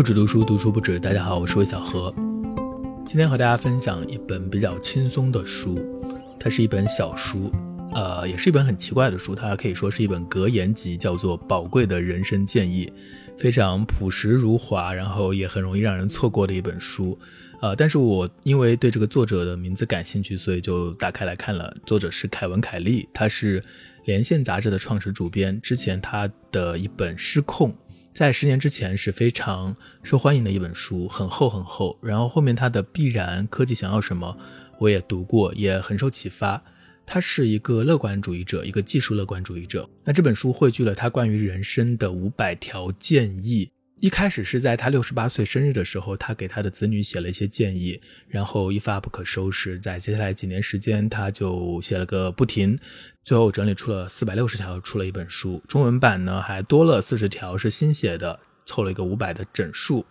不止读书，读书不止。大家好，我是魏小何。今天和大家分享一本比较轻松的书，它是一本小书，呃，也是一本很奇怪的书。它可以说是一本格言集，叫做《宝贵的人生建议》，非常朴实如华，然后也很容易让人错过的一本书。呃，但是我因为对这个作者的名字感兴趣，所以就打开来看了。作者是凯文·凯利，他是连线杂志的创始主编。之前他的一本《失控》。在十年之前是非常受欢迎的一本书，很厚很厚。然后后面他的《必然科技想要什么》，我也读过，也很受启发。他是一个乐观主义者，一个技术乐观主义者。那这本书汇聚了他关于人生的五百条建议。一开始是在他六十八岁生日的时候，他给他的子女写了一些建议，然后一发不可收拾。在接下来几年时间，他就写了个不停，最后整理出了四百六十条，出了一本书。中文版呢还多了四十条，是新写的，凑了一个五百的整数。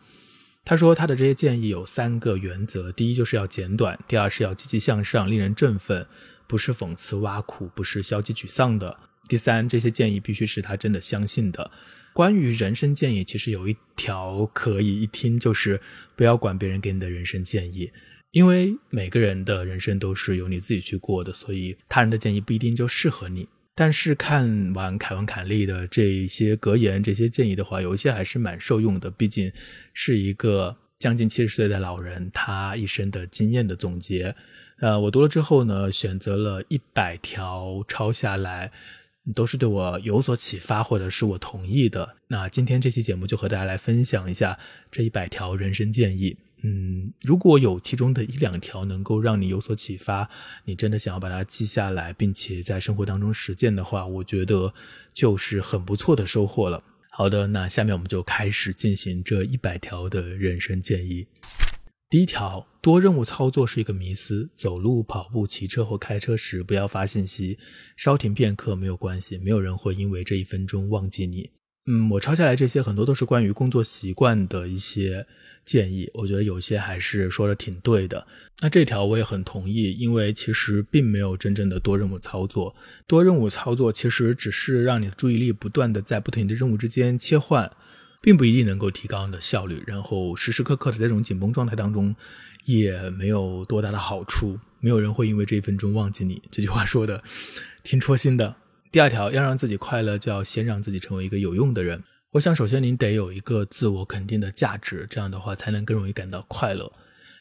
他说他的这些建议有三个原则：第一就是要简短；第二是要积极向上，令人振奋，不是讽刺挖苦，不是消极沮丧的；第三，这些建议必须是他真的相信的。关于人生建议，其实有一条可以一听就是不要管别人给你的人生建议，因为每个人的人生都是由你自己去过的，所以他人的建议不一定就适合你。但是看完凯文·凯利的这些格言、这些建议的话，有一些还是蛮受用的，毕竟是一个将近七十岁的老人他一生的经验的总结。呃，我读了之后呢，选择了一百条抄下来。都是对我有所启发，或者是我同意的。那今天这期节目就和大家来分享一下这一百条人生建议。嗯，如果有其中的一两条能够让你有所启发，你真的想要把它记下来，并且在生活当中实践的话，我觉得就是很不错的收获了。好的，那下面我们就开始进行这一百条的人生建议。第一条，多任务操作是一个迷思。走路、跑步、骑车或开车时，不要发信息，稍停片刻没有关系，没有人会因为这一分钟忘记你。嗯，我抄下来这些很多都是关于工作习惯的一些建议，我觉得有些还是说的挺对的。那这条我也很同意，因为其实并没有真正的多任务操作，多任务操作其实只是让你的注意力不断的在不停的任务之间切换。并不一定能够提高你的效率，然后时时刻刻的在这种紧绷状态当中，也没有多大的好处。没有人会因为这一分钟忘记你。这句话说的挺戳心的。第二条，要让自己快乐，就要先让自己成为一个有用的人。我想，首先您得有一个自我肯定的价值，这样的话才能更容易感到快乐。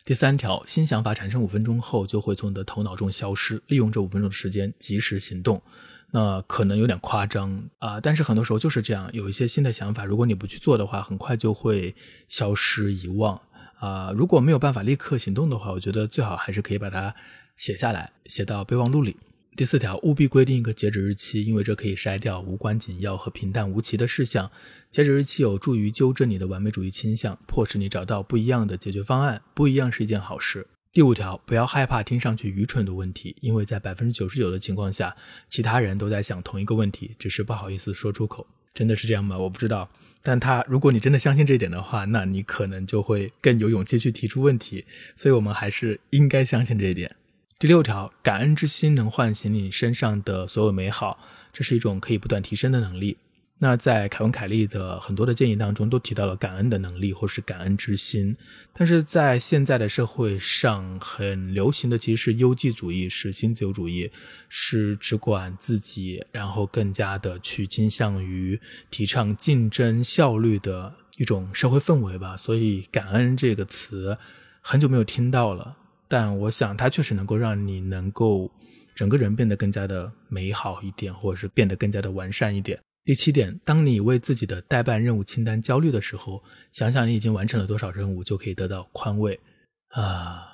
第三条，新想法产生五分钟后就会从你的头脑中消失，利用这五分钟的时间及时行动。那可能有点夸张啊，但是很多时候就是这样，有一些新的想法，如果你不去做的话，很快就会消失遗忘啊。如果没有办法立刻行动的话，我觉得最好还是可以把它写下来，写到备忘录里。第四条，务必规定一个截止日期，因为这可以筛掉无关紧要和平淡无奇的事项。截止日期有助于纠正你的完美主义倾向，迫使你找到不一样的解决方案。不一样是一件好事。第五条，不要害怕听上去愚蠢的问题，因为在百分之九十九的情况下，其他人都在想同一个问题，只是不好意思说出口。真的是这样吗？我不知道。但他，如果你真的相信这一点的话，那你可能就会更有勇气去提出问题。所以，我们还是应该相信这一点。第六条，感恩之心能唤醒你身上的所有美好，这是一种可以不断提升的能力。那在凯文·凯利的很多的建议当中，都提到了感恩的能力或是感恩之心。但是在现在的社会上，很流行的其实是优绩主义，是新自由主义，是只管自己，然后更加的去倾向于提倡竞争效率的一种社会氛围吧。所以，感恩这个词很久没有听到了，但我想它确实能够让你能够整个人变得更加的美好一点，或者是变得更加的完善一点。第七点，当你为自己的代办任务清单焦虑的时候，想想你已经完成了多少任务，就可以得到宽慰。啊，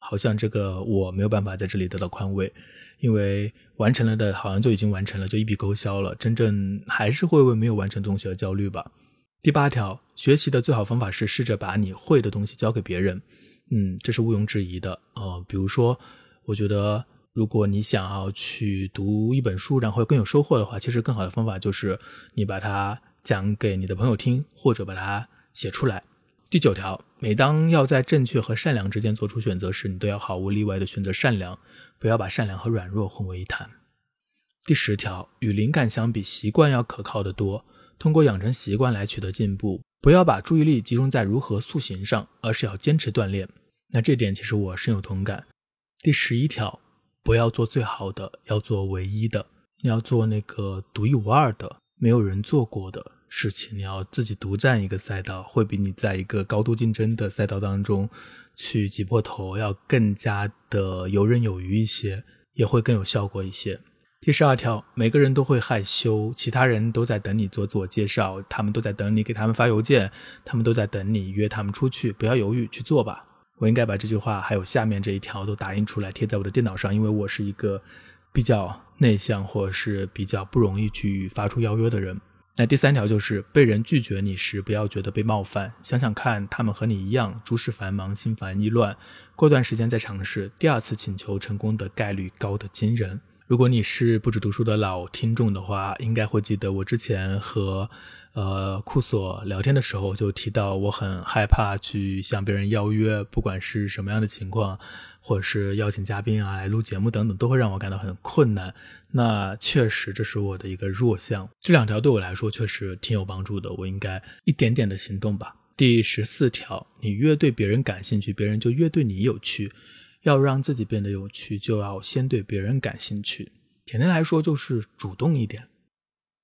好像这个我没有办法在这里得到宽慰，因为完成了的好像就已经完成了，就一笔勾销了。真正还是会为没有完成东西而焦虑吧。第八条，学习的最好方法是试着把你会的东西交给别人。嗯，这是毋庸置疑的。呃，比如说，我觉得。如果你想要去读一本书，然后更有收获的话，其实更好的方法就是你把它讲给你的朋友听，或者把它写出来。第九条，每当要在正确和善良之间做出选择时，你都要毫无例外的选择善良，不要把善良和软弱混为一谈。第十条，与灵感相比，习惯要可靠的多。通过养成习惯来取得进步。不要把注意力集中在如何塑形上，而是要坚持锻炼。那这点其实我深有同感。第十一条，不要做最好的，要做唯一的。你要做那个独一无二的，没有人做过的事情。你要自己独占一个赛道，会比你在一个高度竞争的赛道当中去挤破头要更加的游刃有余一些，也会更有效果一些。第十二条，每个人都会害羞，其他人都在等你做自我介绍，他们都在等你给他们发邮件，他们都在等你约他们出去，不要犹豫，去做吧。我应该把这句话还有下面这一条都打印出来贴在我的电脑上，因为我是一个比较内向或者是比较不容易去发出邀约的人。那第三条就是被人拒绝你时，不要觉得被冒犯，想想看，他们和你一样，诸事繁忙，心烦意乱，过段时间再尝试，第二次请求成功的概率高得惊人。如果你是不止读书的老听众的话，应该会记得我之前和呃库索聊天的时候就提到，我很害怕去向别人邀约，不管是什么样的情况，或者是邀请嘉宾啊来录节目等等，都会让我感到很困难。那确实这是我的一个弱项。这两条对我来说确实挺有帮助的，我应该一点点的行动吧。第十四条，你越对别人感兴趣，别人就越对你有趣。要让自己变得有趣，就要先对别人感兴趣。简单来说，就是主动一点。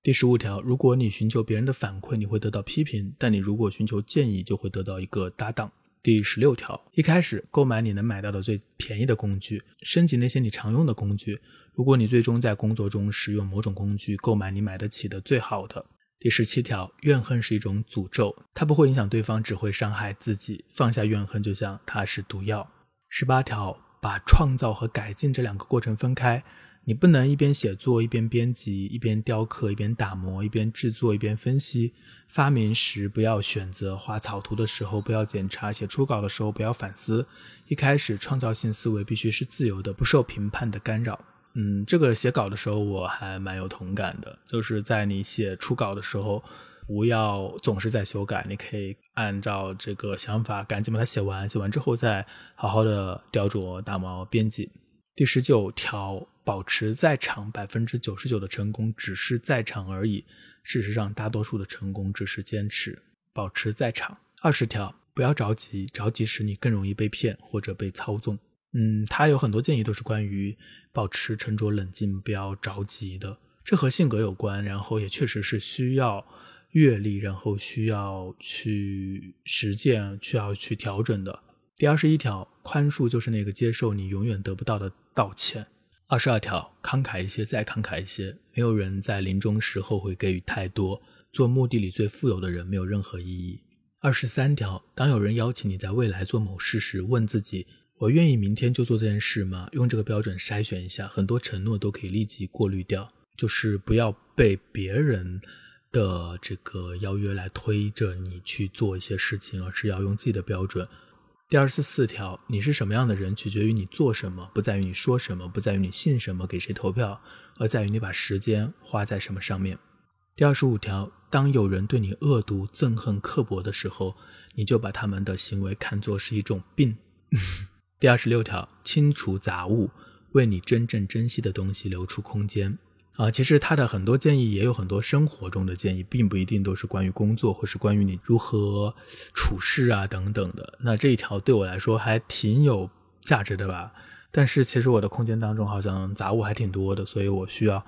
第十五条，如果你寻求别人的反馈，你会得到批评；但你如果寻求建议，就会得到一个搭档。第十六条，一开始购买你能买到的最便宜的工具，升级那些你常用的工具。如果你最终在工作中使用某种工具，购买你买得起的最好的。第十七条，怨恨是一种诅咒，它不会影响对方，只会伤害自己。放下怨恨，就像它是毒药。十八条，把创造和改进这两个过程分开。你不能一边写作一边编辑，一边雕刻一边打磨，一边制作一边分析。发明时不要选择，画草图的时候不要检查，写初稿的时候不要反思。一开始，创造性思维必须是自由的，不受评判的干扰。嗯，这个写稿的时候我还蛮有同感的，就是在你写初稿的时候。不要总是在修改，你可以按照这个想法赶紧把它写完，写完之后再好好的雕琢、打磨、编辑。第十九条，保持在场，百分之九十九的成功只是在场而已。事实上，大多数的成功只是坚持。保持在场。二十条，不要着急，着急时你更容易被骗或者被操纵。嗯，他有很多建议都是关于保持沉着冷静，不要着急的。这和性格有关，然后也确实是需要。阅历，然后需要去实践，需要去调整的。第二十一条，宽恕就是那个接受你永远得不到的道歉。二十二条，慷慨一些，再慷慨一些。没有人在临终时后悔给予太多。做墓地里最富有的人没有任何意义。二十三条，当有人邀请你在未来做某事时，问自己：我愿意明天就做这件事吗？用这个标准筛选一下，很多承诺都可以立即过滤掉。就是不要被别人。的这个邀约来推着你去做一些事情，而是要用自己的标准。第二十四条，你是什么样的人，取决于你做什么，不在于你说什么，不在于你信什么，给谁投票，而在于你把时间花在什么上面。第二十五条，当有人对你恶毒、憎恨、刻薄的时候，你就把他们的行为看作是一种病。第二十六条，清除杂物，为你真正珍惜的东西留出空间。啊，其实他的很多建议也有很多生活中的建议，并不一定都是关于工作或是关于你如何处事啊等等的。那这一条对我来说还挺有价值的吧？但是其实我的空间当中好像杂物还挺多的，所以我需要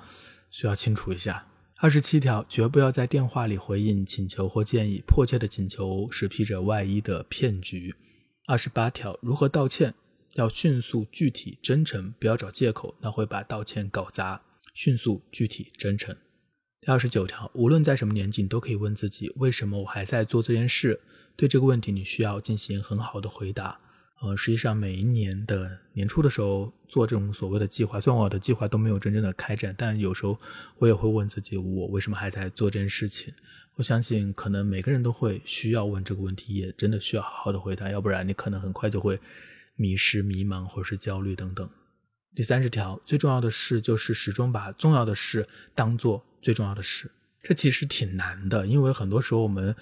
需要清除一下。二十七条，绝不要在电话里回应请求或建议，迫切的请求是披着外衣的骗局。二十八条，如何道歉？要迅速、具体、真诚，不要找借口，那会把道歉搞砸。迅速、具体、真诚。第二十九条，无论在什么年纪，你都可以问自己：为什么我还在做这件事？对这个问题，你需要进行很好的回答。呃，实际上每一年的年初的时候做这种所谓的计划，虽然我的计划都没有真正的开展，但有时候我也会问自己：我为什么还在做这件事情？我相信，可能每个人都会需要问这个问题，也真的需要好好的回答，要不然你可能很快就会迷失、迷茫或者是焦虑等等。第三十条，最重要的事就是始终把重要的事当做最重要的事。这其实挺难的，因为很多时候我们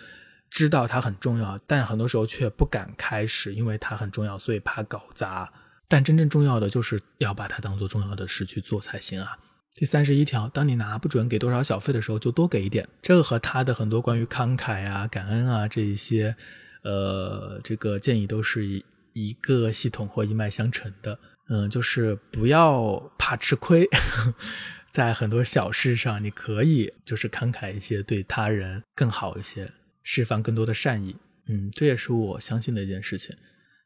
知道它很重要，但很多时候却不敢开始，因为它很重要，所以怕搞砸。但真正重要的就是要把它当做重要的事去做才行啊。第三十一条，当你拿不准给多少小费的时候，就多给一点。这个和他的很多关于慷慨啊、感恩啊这一些，呃，这个建议都是一一个系统或一脉相承的。嗯，就是不要怕吃亏，在很多小事上，你可以就是慷慨一些，对他人更好一些，释放更多的善意。嗯，这也是我相信的一件事情。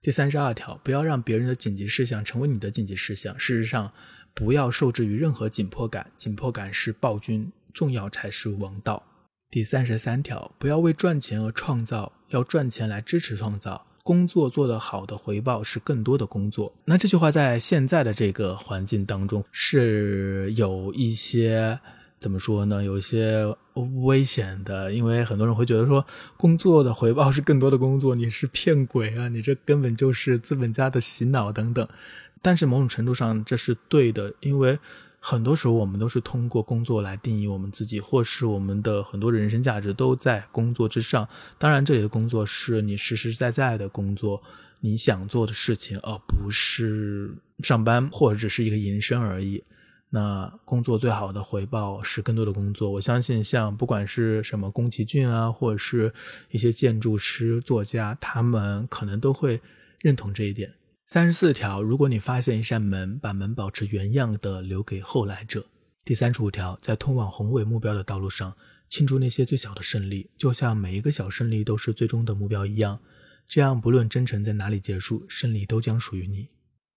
第三十二条，不要让别人的紧急事项成为你的紧急事项。事实上，不要受制于任何紧迫感，紧迫感是暴君，重要才是王道。第三十三条，不要为赚钱而创造，要赚钱来支持创造。工作做得好的回报是更多的工作。那这句话在现在的这个环境当中是有一些。怎么说呢？有一些危险的，因为很多人会觉得说，工作的回报是更多的工作，你是骗鬼啊！你这根本就是资本家的洗脑等等。但是某种程度上这是对的，因为很多时候我们都是通过工作来定义我们自己，或是我们的很多人生价值都在工作之上。当然，这里的工作是你实实在在的工作，你想做的事情，而不是上班或者只是一个营生而已。那工作最好的回报是更多的工作。我相信，像不管是什么宫崎骏啊，或者是一些建筑师、作家，他们可能都会认同这一点。三十四条，如果你发现一扇门，把门保持原样的留给后来者。第三十五条，在通往宏伟目标的道路上，庆祝那些最小的胜利，就像每一个小胜利都是最终的目标一样。这样，不论征程在哪里结束，胜利都将属于你。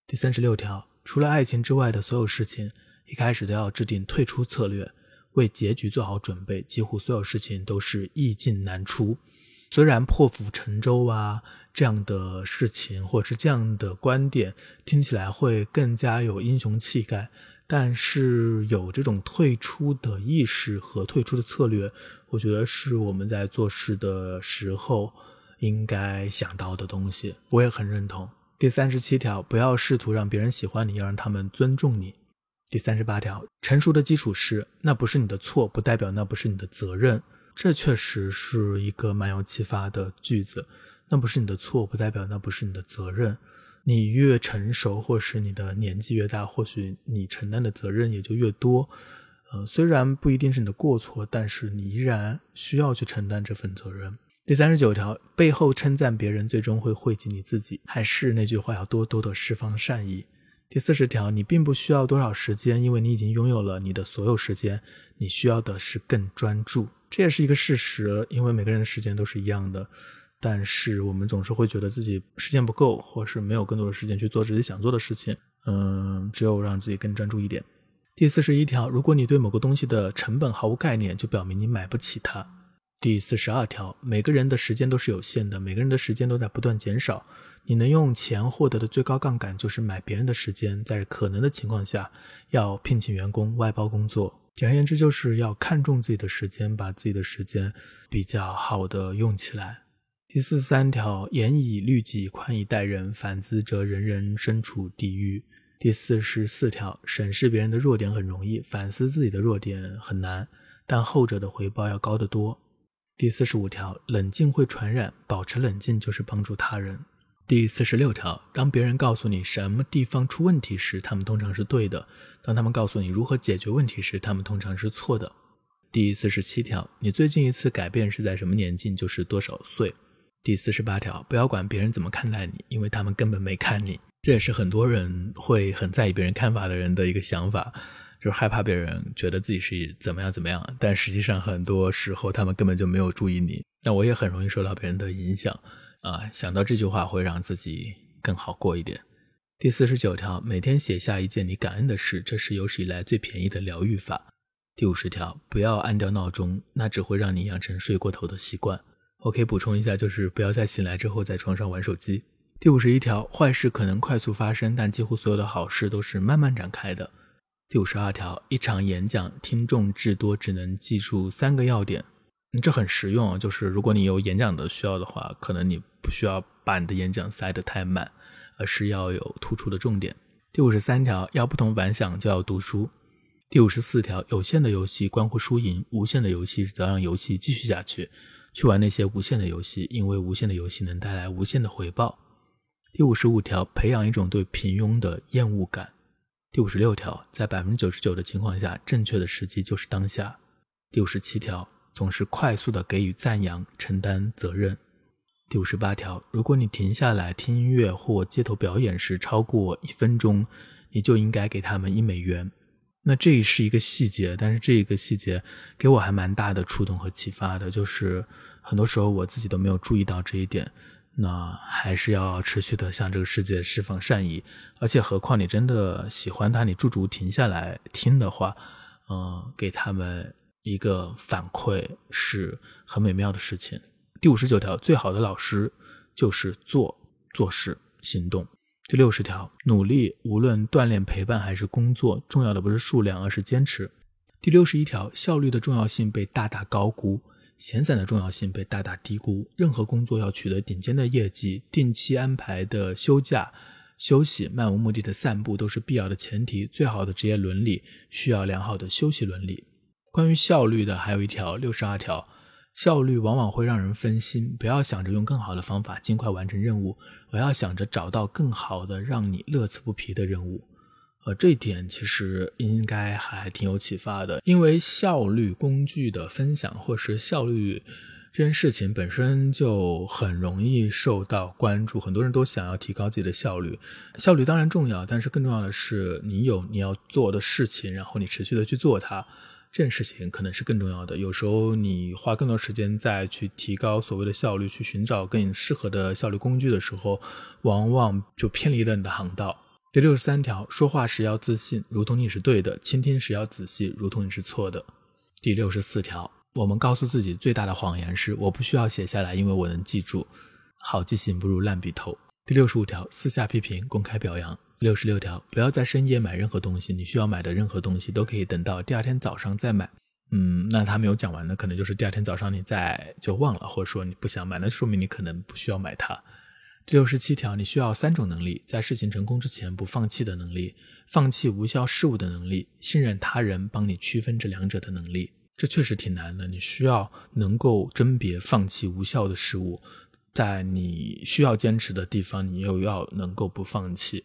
第三十六条，除了爱情之外的所有事情。一开始都要制定退出策略，为结局做好准备。几乎所有事情都是易进难出。虽然破釜沉舟啊这样的事情，或者是这样的观点，听起来会更加有英雄气概，但是有这种退出的意识和退出的策略，我觉得是我们在做事的时候应该想到的东西。我也很认同。第三十七条，不要试图让别人喜欢你，要让他们尊重你。第三十八条，成熟的基础是，那不是你的错，不代表那不是你的责任。这确实是一个蛮有启发的句子。那不是你的错，不代表那不是你的责任。你越成熟，或是你的年纪越大，或许你承担的责任也就越多。呃，虽然不一定是你的过错，但是你依然需要去承担这份责任。第三十九条，背后称赞别人，最终会惠及你自己。还是那句话，要多多的释放善意。第四十条，你并不需要多少时间，因为你已经拥有了你的所有时间。你需要的是更专注，这也是一个事实，因为每个人的时间都是一样的。但是我们总是会觉得自己时间不够，或是没有更多的时间去做自己想做的事情。嗯，只有让自己更专注一点。第四十一条，如果你对某个东西的成本毫无概念，就表明你买不起它。第四十二条，每个人的时间都是有限的，每个人的时间都在不断减少。你能用钱获得的最高杠杆就是买别人的时间，在可能的情况下，要聘请员工外包工作。简而言之，就是要看重自己的时间，把自己的时间比较好的用起来。第四十三条，严以律己，宽以待人，反之则人人身处地狱。第四十四条，审视别人的弱点很容易，反思自己的弱点很难，但后者的回报要高得多。第四十五条，冷静会传染，保持冷静就是帮助他人。第四十六条，当别人告诉你什么地方出问题时，他们通常是对的；当他们告诉你如何解决问题时，他们通常是错的。第四十七条，你最近一次改变是在什么年纪，就是多少岁。第四十八条，不要管别人怎么看待你，因为他们根本没看你。这也是很多人会很在意别人看法的人的一个想法。就是害怕别人觉得自己是怎么样怎么样，但实际上很多时候他们根本就没有注意你。那我也很容易受到别人的影响啊，想到这句话会让自己更好过一点。第四十九条，每天写下一件你感恩的事，这是有史以来最便宜的疗愈法。第五十条，不要按掉闹钟，那只会让你养成睡过头的习惯。我可以补充一下，就是不要在醒来之后在床上玩手机。第五十一条，坏事可能快速发生，但几乎所有的好事都是慢慢展开的。第五十二条，一场演讲听众至多只能记住三个要点，这很实用啊。就是如果你有演讲的需要的话，可能你不需要把你的演讲塞得太满，而是要有突出的重点。第五十三条，要不同凡响就要读书。第五十四条，有限的游戏关乎输赢，无限的游戏则让游戏继续下去。去玩那些无限的游戏，因为无限的游戏能带来无限的回报。第五十五条，培养一种对平庸的厌恶感。第五十六条，在百分之九十九的情况下，正确的时机就是当下。第五十七条，总是快速的给予赞扬，承担责任。第五十八条，如果你停下来听音乐或街头表演时超过一分钟，你就应该给他们一美元。那这是一个细节，但是这一个细节给我还蛮大的触动和启发的，就是很多时候我自己都没有注意到这一点。那还是要持续的向这个世界释放善意，而且何况你真的喜欢他，你驻足停下来听的话，嗯，给他们一个反馈是很美妙的事情。第五十九条，最好的老师就是做做事行动。第六十条，努力无论锻炼、陪伴还是工作，重要的不是数量，而是坚持。第六十一条，效率的重要性被大大高估，闲散的重要性被大大低估。任何工作要取得顶尖的业绩，定期安排的休假、休息、漫无目的的散步都是必要的前提。最好的职业伦理需要良好的休息伦理。关于效率的，还有一条六十二条。效率往往会让人分心，不要想着用更好的方法尽快完成任务，而要想着找到更好的让你乐此不疲的任务。呃，这一点其实应该还挺有启发的，因为效率工具的分享或是效率这件事情本身就很容易受到关注，很多人都想要提高自己的效率。效率当然重要，但是更重要的是你有你要做的事情，然后你持续的去做它。这件事情可能是更重要的。有时候你花更多时间在去提高所谓的效率，去寻找更适合的效率工具的时候，往往就偏离了你的航道。第六十三条，说话时要自信，如同你是对的；倾听时要仔细，如同你是错的。第六十四条，我们告诉自己最大的谎言是我不需要写下来，因为我能记住。好记性不如烂笔头。第六十五条，私下批评，公开表扬。六十六条，不要在深夜买任何东西。你需要买的任何东西都可以等到第二天早上再买。嗯，那他没有讲完的，可能就是第二天早上你再就忘了，或者说你不想买，那说明你可能不需要买它。第六十七条，你需要三种能力：在事情成功之前不放弃的能力，放弃无效事物的能力，信任他人帮你区分这两者的能力。这确实挺难的，你需要能够甄别放弃无效的事物，在你需要坚持的地方，你又要能够不放弃。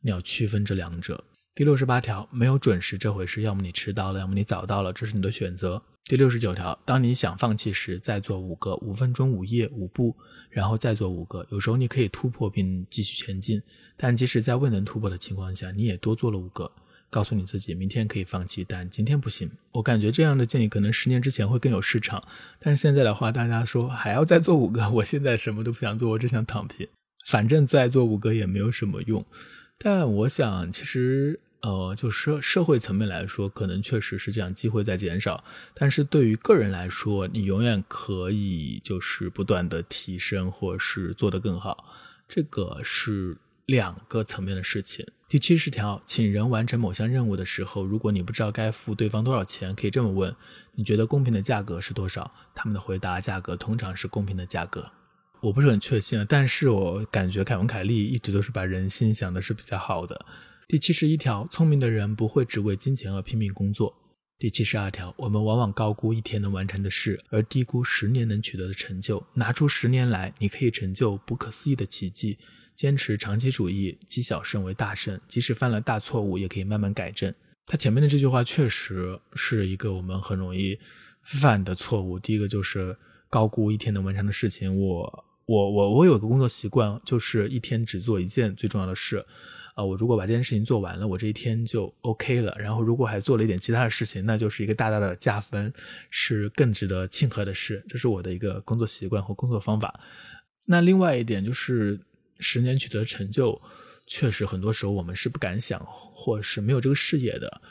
你要区分这两者。第六十八条，没有准时这回事，要么你迟到了，要么你早到了，这是你的选择。第六十九条，当你想放弃时，再做五个五分钟五页五步，然后再做五个。有时候你可以突破并继续前进，但即使在未能突破的情况下，你也多做了五个。告诉你自己，明天可以放弃，但今天不行。我感觉这样的建议可能十年之前会更有市场，但是现在的话，大家说还要再做五个，我现在什么都不想做，我只想躺平，反正再做五个也没有什么用。但我想，其实，呃，就社社会层面来说，可能确实是这样，机会在减少。但是对于个人来说，你永远可以就是不断的提升，或是做得更好。这个是两个层面的事情。第七十条，请人完成某项任务的时候，如果你不知道该付对方多少钱，可以这么问：你觉得公平的价格是多少？他们的回答：价格通常是公平的价格。我不是很确信，但是我感觉凯文·凯利一直都是把人心想的是比较好的。第七十一条，聪明的人不会只为金钱而拼命工作。第七十二条，我们往往高估一天能完成的事，而低估十年能取得的成就。拿出十年来，你可以成就不可思议的奇迹。坚持长期主义，积小胜为大胜，即使犯了大错误，也可以慢慢改正。他前面的这句话确实是一个我们很容易犯的错误。第一个就是高估一天能完成的事情，我。我我我有个工作习惯，就是一天只做一件最重要的事，啊，我如果把这件事情做完了，我这一天就 OK 了。然后如果还做了一点其他的事情，那就是一个大大的加分，是更值得庆贺的事。这是我的一个工作习惯和工作方法。那另外一点就是十年取得成就，确实很多时候我们是不敢想，或是没有这个视野的。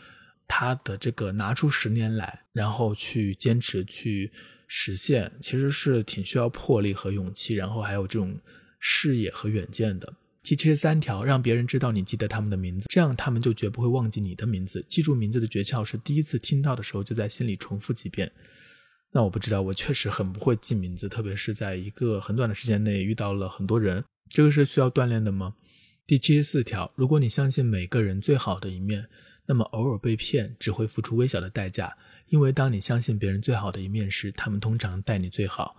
他的这个拿出十年来，然后去坚持去。实现其实是挺需要魄力和勇气，然后还有这种视野和远见的。第七十三条，让别人知道你记得他们的名字，这样他们就绝不会忘记你的名字。记住名字的诀窍是第一次听到的时候就在心里重复几遍。那我不知道，我确实很不会记名字，特别是在一个很短的时间内遇到了很多人，这个是需要锻炼的吗？第七十四条，如果你相信每个人最好的一面，那么偶尔被骗只会付出微小的代价。因为当你相信别人最好的一面时，他们通常待你最好。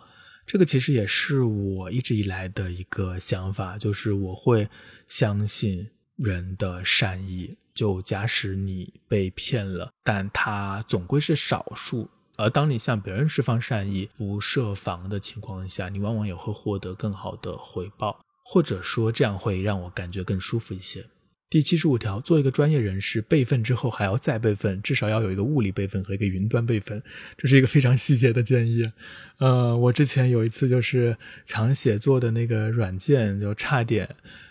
这个其实也是我一直以来的一个想法，就是我会相信人的善意。就假使你被骗了，但它总归是少数。而当你向别人释放善意、不设防的情况下，你往往也会获得更好的回报，或者说这样会让我感觉更舒服一些。第七十五条，做一个专业人士，备份之后还要再备份，至少要有一个物理备份和一个云端备份，这是一个非常细节的建议。呃，我之前有一次就是常写作的那个软件，就差点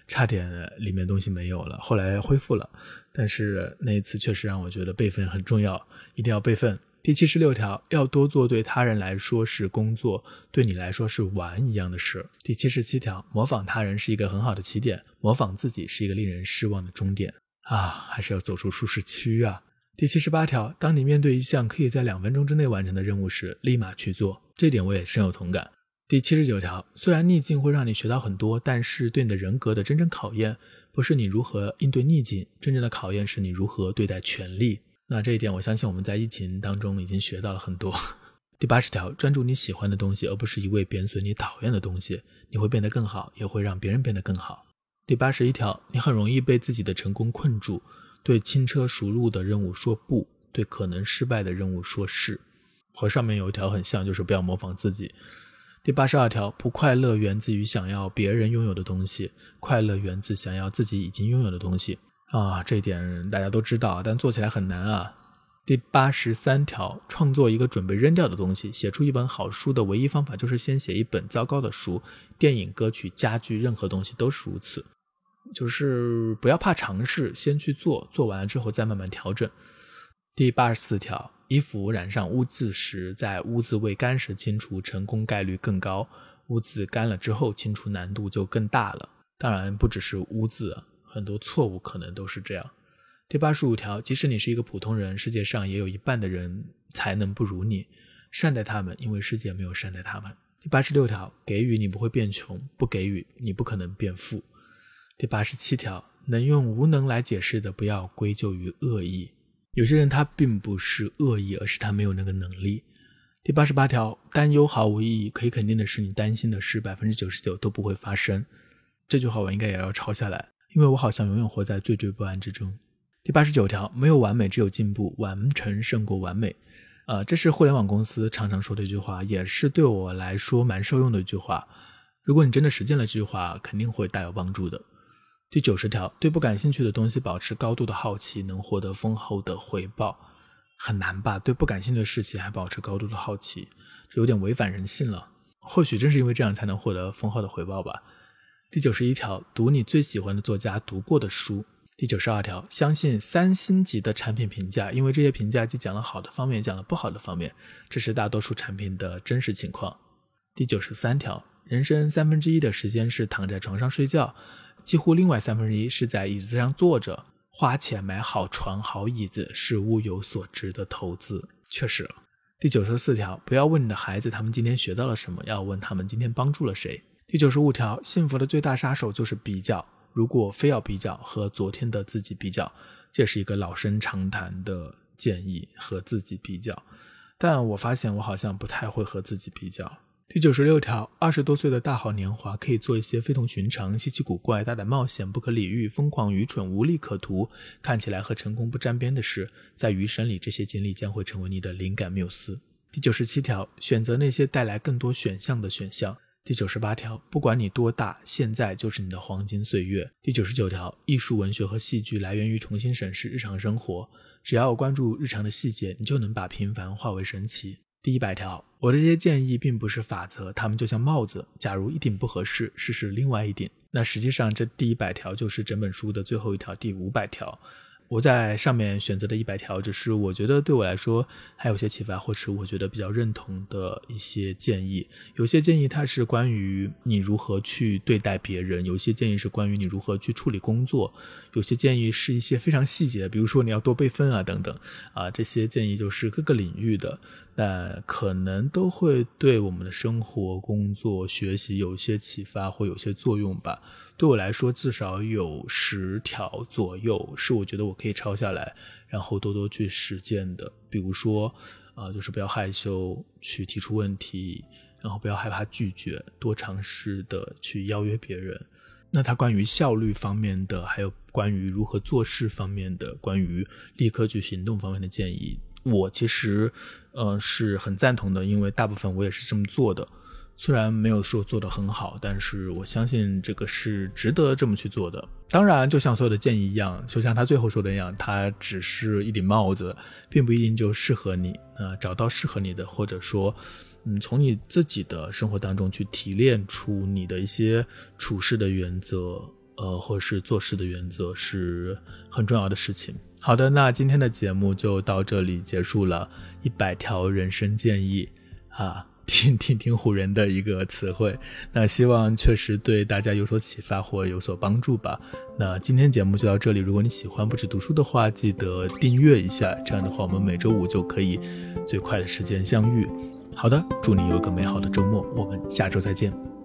差点里面东西没有了，后来恢复了，但是那一次确实让我觉得备份很重要，一定要备份。第七十六条，要多做对他人来说是工作，对你来说是玩一样的事。第七十七条，模仿他人是一个很好的起点，模仿自己是一个令人失望的终点啊，还是要走出舒适区啊。第七十八条，当你面对一项可以在两分钟之内完成的任务时，立马去做，这点我也深有同感。第七十九条，虽然逆境会让你学到很多，但是对你的人格的真正考验，不是你如何应对逆境，真正的考验是你如何对待权力。那这一点，我相信我们在疫情当中已经学到了很多。第八十条，专注你喜欢的东西，而不是一味贬损你讨厌的东西，你会变得更好，也会让别人变得更好。第八十一条，你很容易被自己的成功困住，对轻车熟路的任务说不，对可能失败的任务说是。和上面有一条很像，就是不要模仿自己。第八十二条，不快乐源自于想要别人拥有的东西，快乐源自想要自己已经拥有的东西。啊，这一点大家都知道，但做起来很难啊。第八十三条，创作一个准备扔掉的东西，写出一本好书的唯一方法就是先写一本糟糕的书。电影、歌曲、家具，任何东西都是如此，就是不要怕尝试，先去做，做完了之后再慢慢调整。第八十四条，衣服染上污渍时，在污渍未干时清除，成功概率更高；污渍干了之后，清除难度就更大了。当然，不只是污渍。很多错误可能都是这样。第八十五条，即使你是一个普通人，世界上也有一半的人才能不如你，善待他们，因为世界没有善待他们。第八十六条，给予你不会变穷，不给予你不可能变富。第八十七条，能用无能来解释的，不要归咎于恶意。有些人他并不是恶意，而是他没有那个能力。第八十八条，担忧毫无意义，可以肯定的是，你担心的事百分之九十九都不会发生。这句话我应该也要抄下来。因为我好像永远活在惴惴不安之中。第八十九条，没有完美，只有进步，完成胜过完美。呃，这是互联网公司常常说的一句话，也是对我来说蛮受用的一句话。如果你真的实践了这句话，肯定会大有帮助的。第九十条，对不感兴趣的东西保持高度的好奇，能获得丰厚的回报。很难吧？对不感兴趣的事情还保持高度的好奇，这有点违反人性了。或许正是因为这样，才能获得丰厚的回报吧。第九十一条，读你最喜欢的作家读过的书。第九十二条，相信三星级的产品评价，因为这些评价既讲了好的方面，讲了不好的方面，这是大多数产品的真实情况。第九十三条，人生三分之一的时间是躺在床上睡觉，几乎另外三分之一是在椅子上坐着。花钱买好床好椅子是物有所值的投资，确实。第九十四条，不要问你的孩子他们今天学到了什么，要问他们今天帮助了谁。第九十五条，幸福的最大杀手就是比较。如果非要比较，和昨天的自己比较，这是一个老生常谈的建议，和自己比较。但我发现我好像不太会和自己比较。第九十六条，二十多岁的大好年华可以做一些非同寻常、稀奇古怪、大胆冒险、不可理喻、疯狂愚蠢、无利可图，看起来和成功不沾边的事。在余生里，这些经历将会成为你的灵感缪斯。第九十七条，选择那些带来更多选项的选项。第九十八条，不管你多大，现在就是你的黄金岁月。第九十九条，艺术、文学和戏剧来源于重新审视日常生活。只要关注日常的细节，你就能把平凡化为神奇。第一百条，我的这些建议并不是法则，它们就像帽子，假如一顶不合适，试试另外一顶。那实际上，这第一百条就是整本书的最后一条，第五百条。我在上面选择的一百条，只是我觉得对我来说还有些启发，或是我觉得比较认同的一些建议。有些建议它是关于你如何去对待别人，有些建议是关于你如何去处理工作，有些建议是一些非常细节，比如说你要多备份啊等等啊，这些建议就是各个领域的，那可能都会对我们的生活、工作、学习有一些启发或有些作用吧。对我来说，至少有十条左右是我觉得我可以抄下来，然后多多去实践的。比如说，啊，就是不要害羞去提出问题，然后不要害怕拒绝，多尝试的去邀约别人。那他关于效率方面的，还有关于如何做事方面的，关于立刻去行动方面的建议，我其实呃是很赞同的，因为大部分我也是这么做的。虽然没有说做得很好，但是我相信这个是值得这么去做的。当然，就像所有的建议一样，就像他最后说的那样，它只是一顶帽子，并不一定就适合你。呃，找到适合你的，或者说，嗯，从你自己的生活当中去提炼出你的一些处事的原则，呃，或是做事的原则，是很重要的事情。好的，那今天的节目就到这里结束了，一百条人生建议啊。听 听听唬人的一个词汇，那希望确实对大家有所启发或有所帮助吧。那今天节目就到这里，如果你喜欢不止读书的话，记得订阅一下，这样的话我们每周五就可以最快的时间相遇。好的，祝你有个美好的周末，我们下周再见。